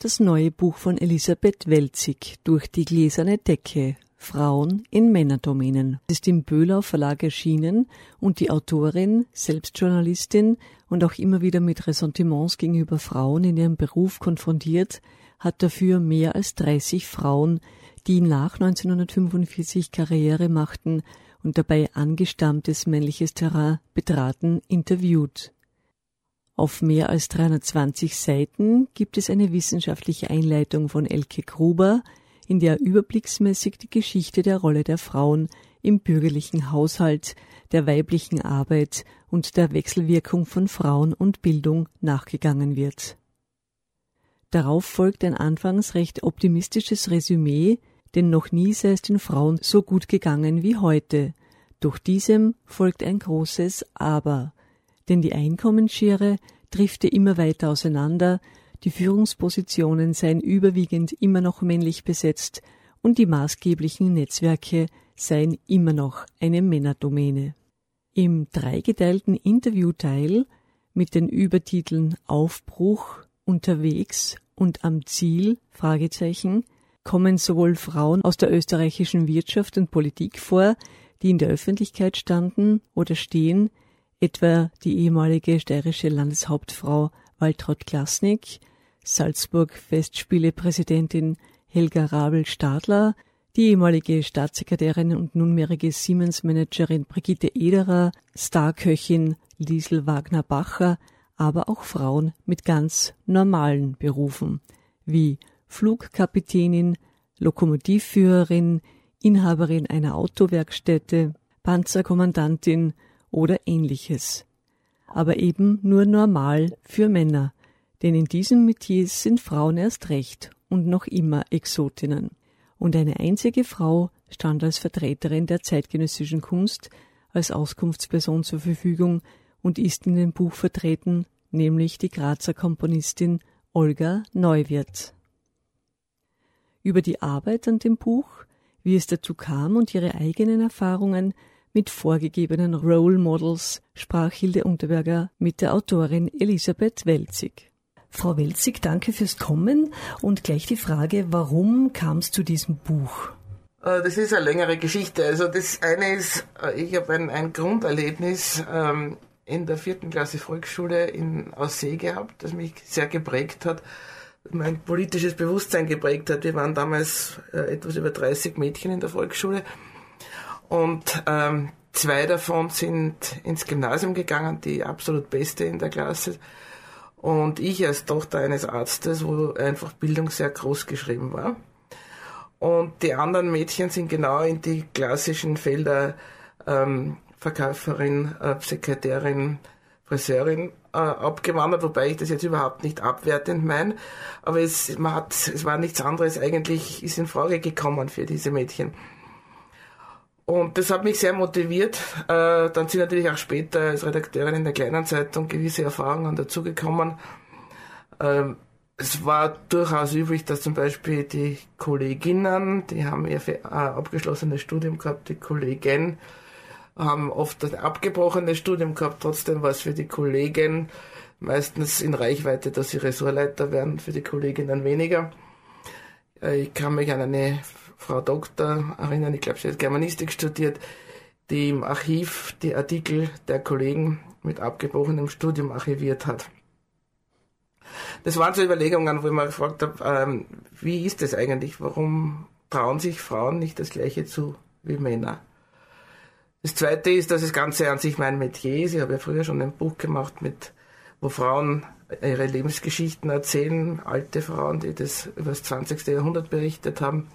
Das neue Buch von Elisabeth Welzig durch die gläserne Decke Frauen in Männerdomänen ist im Böhlau Verlag erschienen und die Autorin, selbst Journalistin und auch immer wieder mit Ressentiments gegenüber Frauen in ihrem Beruf konfrontiert, hat dafür mehr als 30 Frauen, die nach 1945 Karriere machten und dabei angestammtes männliches Terrain betraten, interviewt. Auf mehr als 320 Seiten gibt es eine wissenschaftliche Einleitung von Elke Gruber, in der überblicksmäßig die Geschichte der Rolle der Frauen im bürgerlichen Haushalt, der weiblichen Arbeit und der Wechselwirkung von Frauen und Bildung nachgegangen wird. Darauf folgt ein anfangs recht optimistisches Resümee, denn noch nie sei es den Frauen so gut gegangen wie heute. Doch diesem folgt ein großes Aber denn die Einkommensschere drifte immer weiter auseinander, die Führungspositionen seien überwiegend immer noch männlich besetzt und die maßgeblichen Netzwerke seien immer noch eine Männerdomäne. Im dreigeteilten Interviewteil mit den Übertiteln Aufbruch, Unterwegs und am Ziel kommen sowohl Frauen aus der österreichischen Wirtschaft und Politik vor, die in der Öffentlichkeit standen oder stehen, etwa die ehemalige steirische Landeshauptfrau Waltraud Klasnik, Salzburg-Festspiele-Präsidentin Helga Rabel-Stadler, die ehemalige Staatssekretärin und nunmehrige Siemens-Managerin Brigitte Ederer, Starköchin Liesel Wagner-Bacher, aber auch Frauen mit ganz normalen Berufen, wie Flugkapitänin, Lokomotivführerin, Inhaberin einer Autowerkstätte, Panzerkommandantin oder ähnliches. Aber eben nur normal für Männer, denn in diesem Metier sind Frauen erst recht und noch immer Exotinnen. Und eine einzige Frau stand als Vertreterin der zeitgenössischen Kunst als Auskunftsperson zur Verfügung und ist in dem Buch vertreten, nämlich die Grazer Komponistin Olga Neuwirth. Über die Arbeit an dem Buch, wie es dazu kam und ihre eigenen Erfahrungen mit vorgegebenen Role Models sprach Hilde Unterberger mit der Autorin Elisabeth Welzig. Frau Welzig, danke fürs Kommen und gleich die Frage, warum kam es zu diesem Buch? Äh, das ist eine längere Geschichte. Also das eine ist, äh, ich habe ein, ein Grunderlebnis ähm, in der vierten Klasse Volksschule in Aussee gehabt, das mich sehr geprägt hat, mein politisches Bewusstsein geprägt hat. Wir waren damals äh, etwas über 30 Mädchen in der Volksschule und ähm, zwei davon sind ins Gymnasium gegangen, die absolut beste in der Klasse. Und ich als Tochter eines Arztes, wo einfach Bildung sehr groß geschrieben war. Und die anderen Mädchen sind genau in die klassischen Felder ähm, Verkäuferin, äh, Sekretärin, Friseurin äh, abgewandert, wobei ich das jetzt überhaupt nicht abwertend meine. Aber es, man hat, es war nichts anderes eigentlich, ist in Frage gekommen für diese Mädchen. Und das hat mich sehr motiviert. Äh, dann sind natürlich auch später als Redakteurin in der kleinen Zeitung gewisse Erfahrungen dazugekommen. Ähm, es war durchaus üblich, dass zum Beispiel die Kolleginnen, die haben ihr äh, abgeschlossenes Studium gehabt, die Kollegen haben oft ein abgebrochenes Studium gehabt, trotzdem war es für die Kollegen meistens in Reichweite, dass sie Ressortleiter werden, für die Kolleginnen weniger. Äh, ich kann mich an eine Frau Doktor erinnern, ich glaube, sie hat Germanistik studiert, die im Archiv die Artikel der Kollegen mit abgebrochenem Studium archiviert hat. Das waren so Überlegungen, wo ich mal gefragt habe, ähm, wie ist das eigentlich? Warum trauen sich Frauen nicht das Gleiche zu wie Männer? Das Zweite ist, dass das Ganze an sich mein Metier ist. Ich habe ja früher schon ein Buch gemacht, mit, wo Frauen ihre Lebensgeschichten erzählen, alte Frauen, die das über das 20. Jahrhundert berichtet haben.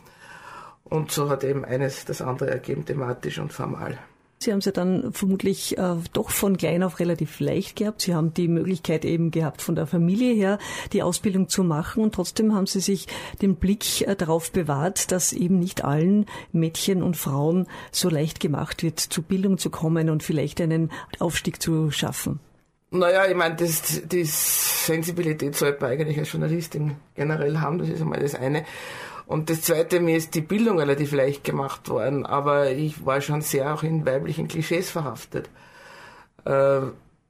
Und so hat eben eines das andere ergeben, thematisch und formal. Sie haben es ja dann vermutlich äh, doch von klein auf relativ leicht gehabt. Sie haben die Möglichkeit eben gehabt, von der Familie her die Ausbildung zu machen und trotzdem haben Sie sich den Blick äh, darauf bewahrt, dass eben nicht allen Mädchen und Frauen so leicht gemacht wird, zu Bildung zu kommen und vielleicht einen Aufstieg zu schaffen. Naja, ich meine, das, die Sensibilität sollte man eigentlich als Journalistin generell haben, das ist einmal das eine. Und das Zweite, mir ist die Bildung relativ leicht gemacht worden, aber ich war schon sehr auch in weiblichen Klischees verhaftet. Äh,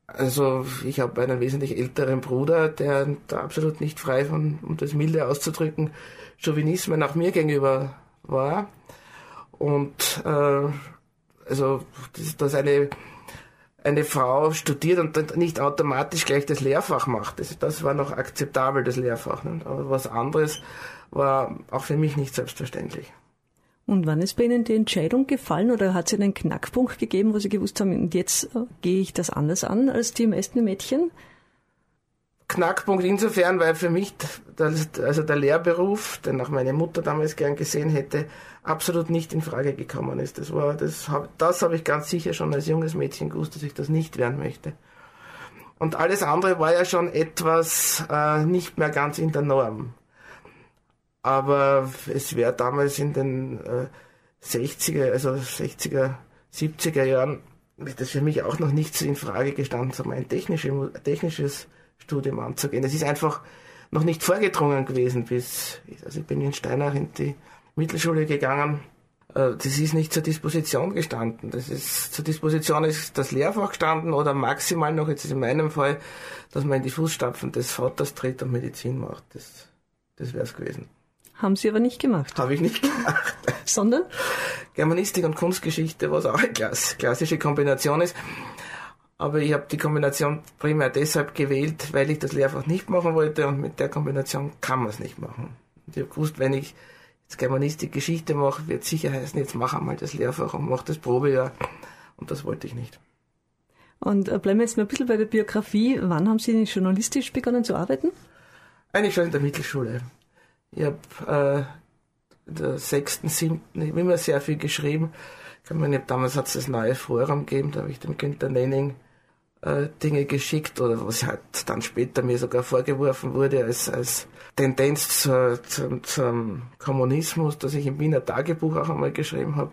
Also ich habe einen wesentlich älteren Bruder, der da absolut nicht frei von, um das milde auszudrücken, Chauvinisme nach mir gegenüber war. Und äh, also dass, dass eine eine Frau studiert und nicht automatisch gleich das Lehrfach macht. Das, das war noch akzeptabel, das Lehrfach. Nicht? Aber was anderes war auch für mich nicht selbstverständlich. Und wann ist bei Ihnen die Entscheidung gefallen oder hat es einen Knackpunkt gegeben, wo Sie gewusst haben, jetzt äh, gehe ich das anders an als die meisten Mädchen? Knackpunkt insofern, weil für mich das, also der Lehrberuf, den auch meine Mutter damals gern gesehen hätte, absolut nicht in Frage gekommen ist. Das war, das habe das habe ich ganz sicher schon als junges Mädchen gewusst, dass ich das nicht werden möchte. Und alles andere war ja schon etwas äh, nicht mehr ganz in der Norm. Aber es wäre damals in den äh, 60er, also 60er, 70er Jahren, das für mich auch noch nicht so in Frage gestanden, so mein technische, technisches Studium anzugehen. Es ist einfach noch nicht vorgedrungen gewesen bis, also ich bin in Steinach in die Mittelschule gegangen. Äh, das ist nicht zur Disposition gestanden. Das ist zur Disposition ist das Lehrfach gestanden oder maximal noch, jetzt ist in meinem Fall, dass man in die Fußstapfen des Vaters tritt und Medizin macht. Das, das wäre es gewesen. Haben Sie aber nicht gemacht. Habe ich nicht gemacht. Sondern? Germanistik und Kunstgeschichte, was auch eine klassische Kombination ist. Aber ich habe die Kombination primär deshalb gewählt, weil ich das Lehrfach nicht machen wollte und mit der Kombination kann man es nicht machen. Und ich habe gewusst, wenn ich jetzt Germanistik Geschichte mache, wird sicher heißen, jetzt mach einmal das Lehrfach und mach das Probejahr. Und das wollte ich nicht. Und äh, bleiben wir jetzt mal ein bisschen bei der Biografie. Wann haben Sie journalistisch begonnen zu arbeiten? Eigentlich schon in der Mittelschule. Ich habe äh, der sechsten, siebten, ich habe immer sehr viel geschrieben. Ich kann mir damals hat es das neue Forum gegeben, da habe ich dem Günther Nenning äh, Dinge geschickt oder was halt dann später mir sogar vorgeworfen wurde als, als Tendenz zu, zu, zum Kommunismus, dass ich im Wiener Tagebuch auch einmal geschrieben habe,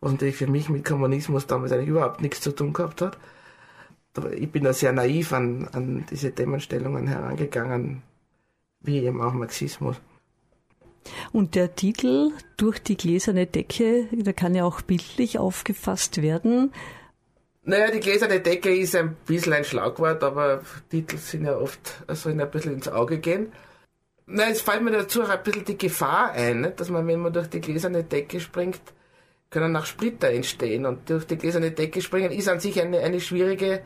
was natürlich für mich mit Kommunismus damals eigentlich überhaupt nichts zu tun gehabt hat. Ich bin da sehr naiv an, an diese Themenstellungen herangegangen, wie eben auch Marxismus. Und der Titel Durch die gläserne Decke, der kann ja auch bildlich aufgefasst werden. Naja, die gläserne Decke ist ein bisschen ein Schlagwort, aber Titel sind ja oft, sollen ein bisschen ins Auge gehen. Nein, es fällt mir dazu auch ein bisschen die Gefahr ein, nicht? dass man, wenn man durch die gläserne Decke springt, können auch Splitter entstehen. Und durch die gläserne Decke springen ist an sich eine, eine schwierige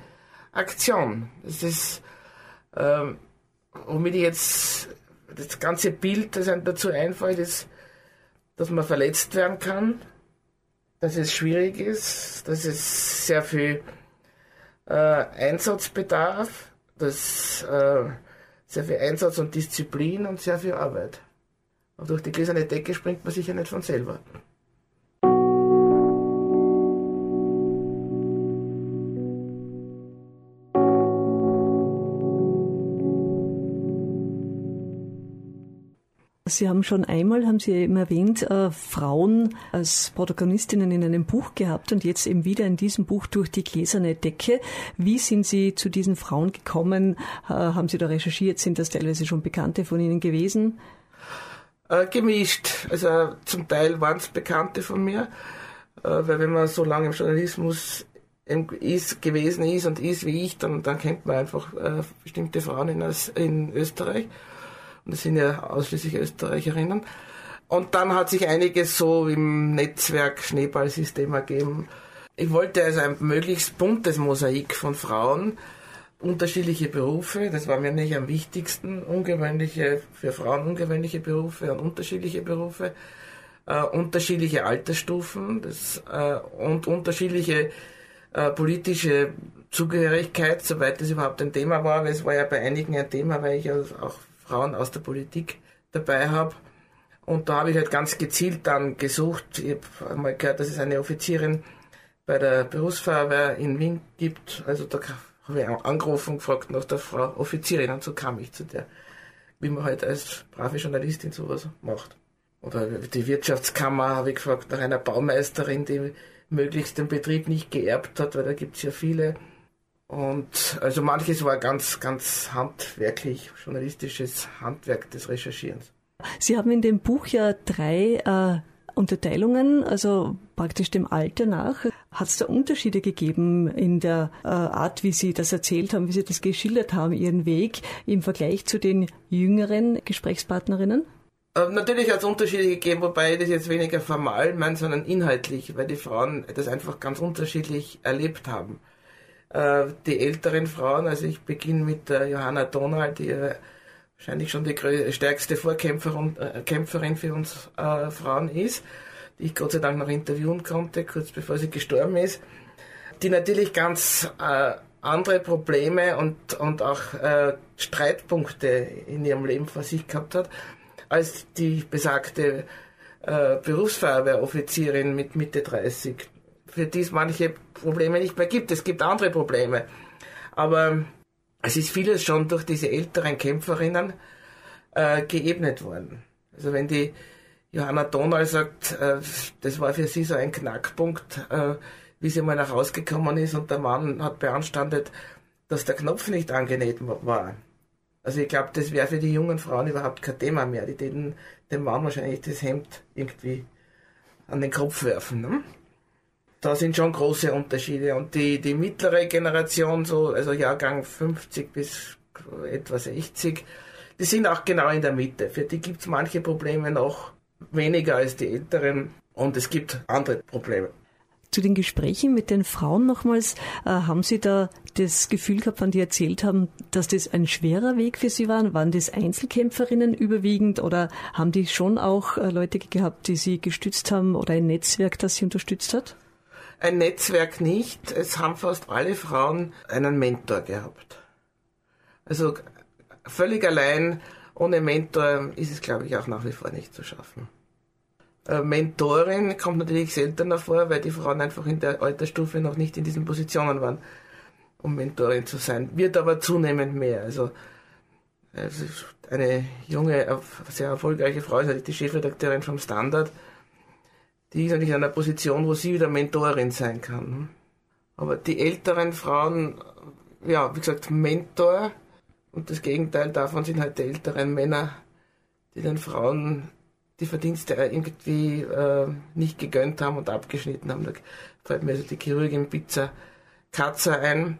Aktion. Das ist, ähm, womit ich jetzt, das ganze Bild, das einem dazu einfällt, ist, dass man verletzt werden kann, dass es schwierig ist, dass es sehr viel äh, Einsatz bedarf, dass äh, sehr viel Einsatz und Disziplin und sehr viel Arbeit. Und durch die gläserne Decke springt man sicher nicht von selber. Sie haben schon einmal, haben Sie eben erwähnt, äh, Frauen als Protagonistinnen in einem Buch gehabt und jetzt eben wieder in diesem Buch durch die gläserne Decke. Wie sind Sie zu diesen Frauen gekommen? Äh, haben Sie da recherchiert? Sind das teilweise schon Bekannte von Ihnen gewesen? Äh, gemischt. Also zum Teil waren es Bekannte von mir, äh, weil wenn man so lange im Journalismus ist, gewesen ist und ist wie ich, dann, dann kennt man einfach äh, bestimmte Frauen in, in Österreich. Und das sind ja ausschließlich Österreicherinnen. Und dann hat sich einiges so im Netzwerk Schneeballsystem ergeben. Ich wollte also ein möglichst buntes Mosaik von Frauen, unterschiedliche Berufe, das war mir nicht am wichtigsten, ungewöhnliche, für Frauen ungewöhnliche Berufe und unterschiedliche Berufe, äh, unterschiedliche Altersstufen das, äh, und unterschiedliche äh, politische Zugehörigkeit, soweit das überhaupt ein Thema war, weil es war ja bei einigen ein Thema, weil ich ja auch Frauen aus der Politik dabei habe. Und da habe ich halt ganz gezielt dann gesucht. Ich habe einmal gehört, dass es eine Offizierin bei der Berufsfeuerwehr in Wien gibt. Also da habe ich angerufen und gefragt nach der Frau Offizierin und so kam ich zu der, wie man halt als brave Journalistin sowas macht. Oder die Wirtschaftskammer habe ich gefragt nach einer Baumeisterin, die möglichst den Betrieb nicht geerbt hat, weil da gibt es ja viele. Und also manches war ganz, ganz handwerklich, journalistisches Handwerk des Recherchierens. Sie haben in dem Buch ja drei äh, Unterteilungen, also praktisch dem Alter nach? Hat es da Unterschiede gegeben in der äh, Art, wie Sie das erzählt haben, wie Sie das geschildert haben, Ihren Weg im Vergleich zu den jüngeren Gesprächspartnerinnen? Äh, natürlich hat es Unterschiede gegeben, wobei ich das jetzt weniger formal meine, sondern inhaltlich, weil die Frauen das einfach ganz unterschiedlich erlebt haben. Äh, die älteren Frauen, also ich beginne mit der Johanna Donald, die wahrscheinlich schon die stärkste Vorkämpferin äh, Kämpferin für uns äh, Frauen ist, die ich Gott sei Dank noch interviewen konnte, kurz bevor sie gestorben ist, die natürlich ganz äh, andere Probleme und, und auch äh, Streitpunkte in ihrem Leben vor sich gehabt hat als die besagte äh, Berufsfeuerwehroffizierin mit Mitte 30, für die es manche Probleme nicht mehr gibt. Es gibt andere Probleme. Aber es ist vieles schon durch diese älteren Kämpferinnen äh, geebnet worden. Also wenn die Johanna Donal sagt, äh, das war für sie so ein Knackpunkt, äh, wie sie mal nach Hause gekommen ist und der Mann hat beanstandet, dass der Knopf nicht angenäht war. Also ich glaube, das wäre für die jungen Frauen überhaupt kein Thema mehr. Die täten dem Mann wahrscheinlich das Hemd irgendwie an den Kopf werfen. Ne? Da sind schon große Unterschiede. Und die, die mittlere Generation, so, also Jahrgang 50 bis etwa 60, die sind auch genau in der Mitte. Für die gibt es manche Probleme noch weniger als die älteren. Und es gibt andere Probleme. Zu den Gesprächen mit den Frauen nochmals, äh, haben Sie da das Gefühl gehabt, wann die erzählt haben, dass das ein schwerer Weg für Sie war? Waren das Einzelkämpferinnen überwiegend oder haben die schon auch äh, Leute gehabt, die Sie gestützt haben oder ein Netzwerk, das Sie unterstützt hat? Ein Netzwerk nicht. Es haben fast alle Frauen einen Mentor gehabt. Also völlig allein ohne Mentor ist es, glaube ich, auch nach wie vor nicht zu schaffen. Äh, Mentorin kommt natürlich seltener vor, weil die Frauen einfach in der Altersstufe noch nicht in diesen Positionen waren, um Mentorin zu sein. Wird aber zunehmend mehr. Also, also eine junge, sehr erfolgreiche Frau ist natürlich die Chefredakteurin vom Standard. Die ist natürlich in einer Position, wo sie wieder Mentorin sein kann. Aber die älteren Frauen, ja, wie gesagt, Mentor. Und das Gegenteil davon sind halt die älteren Männer, die den Frauen die Verdienste irgendwie äh, nicht gegönnt haben und abgeschnitten haben. Da fällt mir also die Chirurgin Pizza Katzer ein,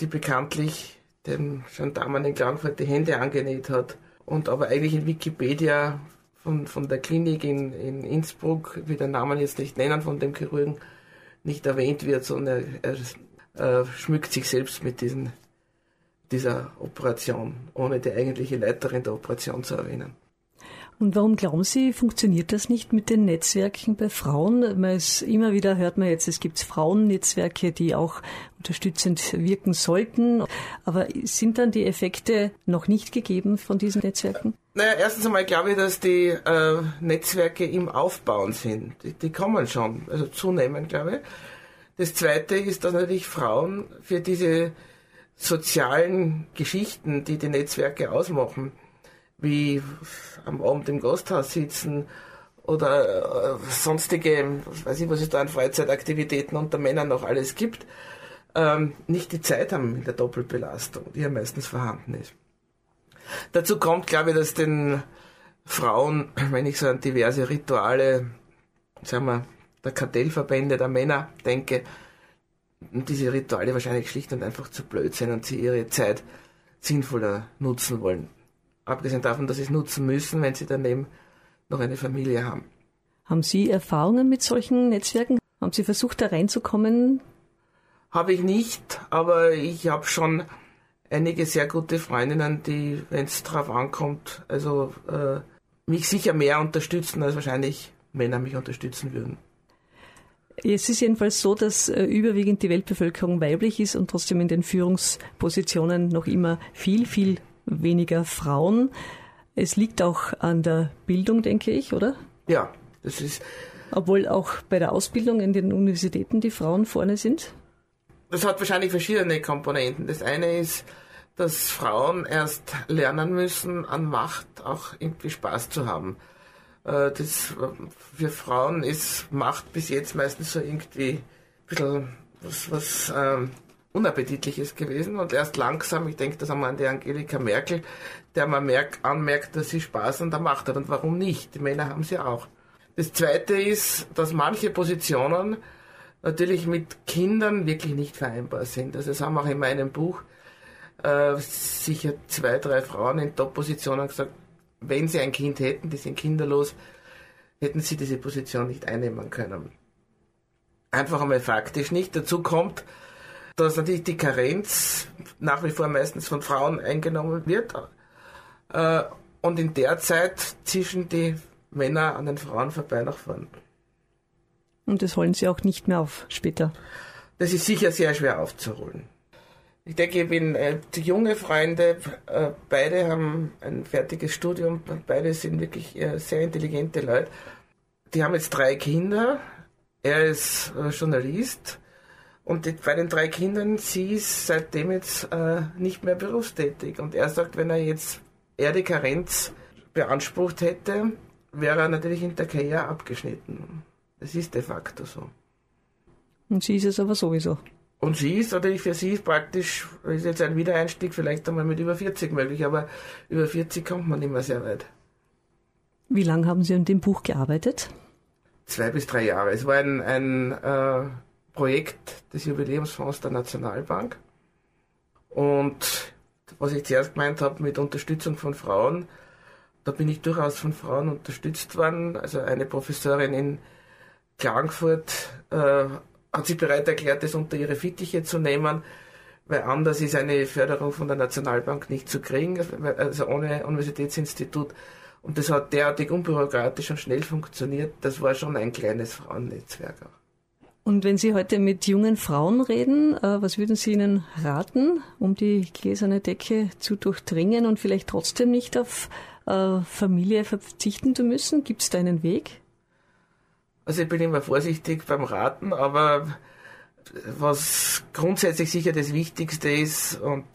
die bekanntlich dem Gendarmen in Klagenfurt die Hände angenäht hat und aber eigentlich in Wikipedia von, von der Klinik in, in Innsbruck, wie den Namen jetzt nicht nennen, von dem Chirurgen nicht erwähnt wird, sondern er, er äh, schmückt sich selbst mit diesen, dieser Operation, ohne die eigentliche Leiterin der Operation zu erwähnen. Und warum glauben Sie, funktioniert das nicht mit den Netzwerken bei Frauen? Man ist, immer wieder hört man jetzt, es gibt Frauennetzwerke, die auch unterstützend wirken sollten. Aber sind dann die Effekte noch nicht gegeben von diesen Netzwerken? Naja, erstens einmal glaube ich, dass die äh, Netzwerke im Aufbauen sind. Die, die kommen schon, also zunehmend, glaube ich. Das Zweite ist, dass natürlich Frauen für diese sozialen Geschichten, die die Netzwerke ausmachen, wie am Abend im Gasthaus sitzen oder äh, sonstige, weiß ich, was es da an Freizeitaktivitäten unter Männern noch alles gibt, ähm, nicht die Zeit haben in der Doppelbelastung, die ja meistens vorhanden ist. Dazu kommt, glaube ich, dass den Frauen, wenn ich so an diverse Rituale, sagen wir, der Kartellverbände der Männer denke, diese Rituale wahrscheinlich schlicht und einfach zu blöd sind und sie ihre Zeit sinnvoller nutzen wollen. Abgesehen davon, dass sie es nutzen müssen, wenn sie daneben noch eine Familie haben. Haben Sie Erfahrungen mit solchen Netzwerken? Haben Sie versucht, da reinzukommen? Habe ich nicht, aber ich habe schon einige sehr gute Freundinnen, die, wenn es drauf ankommt, also äh, mich sicher mehr unterstützen, als wahrscheinlich Männer mich unterstützen würden. Es ist jedenfalls so, dass äh, überwiegend die Weltbevölkerung weiblich ist und trotzdem in den Führungspositionen noch immer viel, viel weniger Frauen. Es liegt auch an der Bildung, denke ich, oder? Ja, das ist. Obwohl auch bei der Ausbildung in den Universitäten die Frauen vorne sind? Das hat wahrscheinlich verschiedene Komponenten. Das eine ist, dass Frauen erst lernen müssen, an Macht auch irgendwie Spaß zu haben. Äh, das, für Frauen ist Macht bis jetzt meistens so irgendwie ein bisschen was, was ähm, Unappetitliches gewesen und erst langsam, ich denke das einmal an die Angelika Merkel, der man merkt, anmerkt, dass sie Spaß an der Macht hat und warum nicht? Die Männer haben sie auch. Das Zweite ist, dass manche Positionen natürlich mit Kindern wirklich nicht vereinbar sind. Also das haben auch in meinem Buch äh, sicher zwei, drei Frauen in Top-Positionen gesagt, wenn sie ein Kind hätten, die sind kinderlos, hätten sie diese Position nicht einnehmen können. Einfach einmal faktisch nicht. Dazu kommt, dass natürlich die Karenz nach wie vor meistens von Frauen eingenommen wird. Äh, und in der Zeit zischen die Männer an den Frauen vorbei nach vorn. Und das holen Sie auch nicht mehr auf später? Das ist sicher sehr schwer aufzuholen. Ich denke, ich bin äh, junge Freunde, äh, beide haben ein fertiges Studium, beide sind wirklich äh, sehr intelligente Leute. Die haben jetzt drei Kinder, er ist äh, Journalist und die, bei den drei Kindern, sie ist seitdem jetzt äh, nicht mehr berufstätig. Und er sagt, wenn er jetzt er die Karenz beansprucht hätte, wäre er natürlich in der Karriere abgeschnitten. Das ist de facto so. Und sie ist es aber sowieso. Und sie ist natürlich für sie ist praktisch, ist jetzt ein Wiedereinstieg vielleicht einmal mit über 40 möglich, aber über 40 kommt man nicht mehr sehr weit. Wie lange haben Sie an dem Buch gearbeitet? Zwei bis drei Jahre. Es war ein, ein äh, Projekt des Jubiläumsfonds der Nationalbank. Und was ich zuerst gemeint habe mit Unterstützung von Frauen, da bin ich durchaus von Frauen unterstützt worden. Also eine Professorin in Klagenfurt äh, hat sich bereit erklärt, das unter ihre Fittiche zu nehmen, weil anders ist eine Förderung von der Nationalbank nicht zu kriegen, also ohne Universitätsinstitut. Und das hat derartig unbürokratisch und schnell funktioniert. Das war schon ein kleines Frauennetzwerk auch. Und wenn Sie heute mit jungen Frauen reden, äh, was würden Sie ihnen raten, um die gläserne Decke zu durchdringen und vielleicht trotzdem nicht auf äh, Familie verzichten zu müssen? Gibt es da einen Weg? Also ich bin immer vorsichtig beim Raten, aber was grundsätzlich sicher das Wichtigste ist und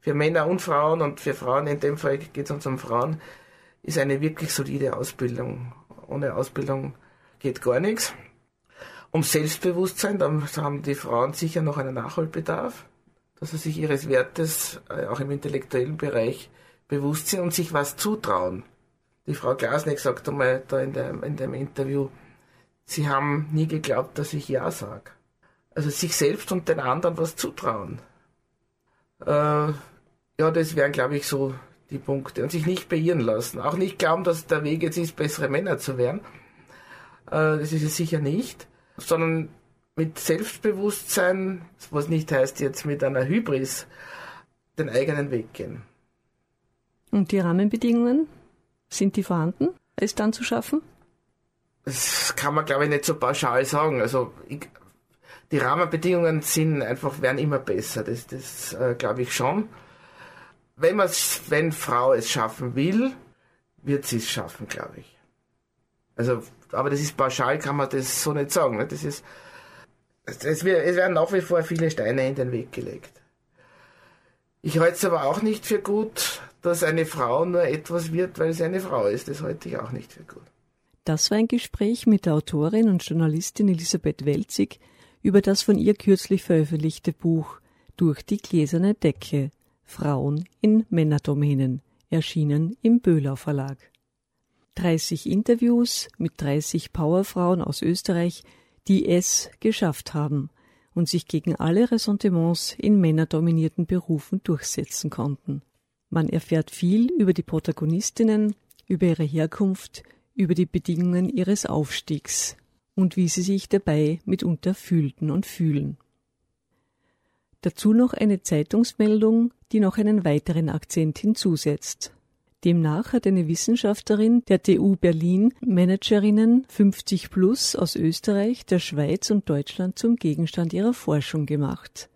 für Männer und Frauen und für Frauen, in dem Fall geht es uns um Frauen, ist eine wirklich solide Ausbildung. Ohne Ausbildung geht gar nichts. Um Selbstbewusstsein, da haben die Frauen sicher noch einen Nachholbedarf, dass sie sich ihres Wertes äh, auch im intellektuellen Bereich bewusst sind und sich was zutrauen. Die Frau Glasneck sagt einmal da in, der, in dem Interview, sie haben nie geglaubt, dass ich Ja sage. Also sich selbst und den anderen was zutrauen. Äh, ja, das wären, glaube ich, so die Punkte. Und sich nicht beirren lassen. Auch nicht glauben, dass der Weg jetzt ist, bessere Männer zu werden. Äh, das ist es sicher nicht. Sondern mit Selbstbewusstsein, was nicht heißt jetzt mit einer Hybris, den eigenen Weg gehen. Und die Rahmenbedingungen, sind die vorhanden? Es dann zu schaffen? Das kann man, glaube ich, nicht so pauschal sagen. Also ich, die Rahmenbedingungen sind einfach, werden immer besser. Das, das äh, glaube ich schon. Wenn man wenn Frau es schaffen will, wird sie es schaffen, glaube ich. Also, aber das ist pauschal, kann man das so nicht sagen. Ne? Das ist, es, es werden nach wie vor viele Steine in den Weg gelegt. Ich halte es aber auch nicht für gut, dass eine Frau nur etwas wird, weil sie eine Frau ist. Das halte ich auch nicht für gut. Das war ein Gespräch mit der Autorin und Journalistin Elisabeth Welzig über das von ihr kürzlich veröffentlichte Buch Durch die gläserne Decke Frauen in Männerdomänen, erschienen im Böhler Verlag. 30 Interviews mit 30 Powerfrauen aus Österreich, die es geschafft haben und sich gegen alle Ressentiments in männerdominierten Berufen durchsetzen konnten. Man erfährt viel über die Protagonistinnen, über ihre Herkunft, über die Bedingungen ihres Aufstiegs und wie sie sich dabei mitunter fühlten und fühlen. Dazu noch eine Zeitungsmeldung, die noch einen weiteren Akzent hinzusetzt. Demnach hat eine Wissenschaftlerin der TU Berlin Managerinnen 50 plus aus Österreich, der Schweiz und Deutschland zum Gegenstand ihrer Forschung gemacht.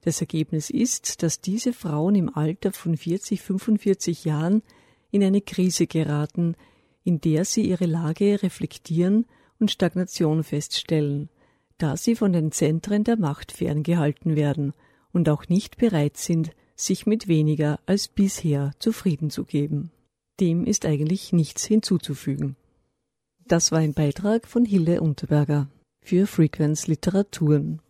Das Ergebnis ist, dass diese Frauen im Alter von 40, 45 Jahren in eine Krise geraten, in der sie ihre Lage reflektieren und Stagnation feststellen, da sie von den Zentren der Macht ferngehalten werden und auch nicht bereit sind, sich mit weniger als bisher zufrieden zu geben. Dem ist eigentlich nichts hinzuzufügen. Das war ein Beitrag von Hilde Unterberger für Frequenz Literaturen.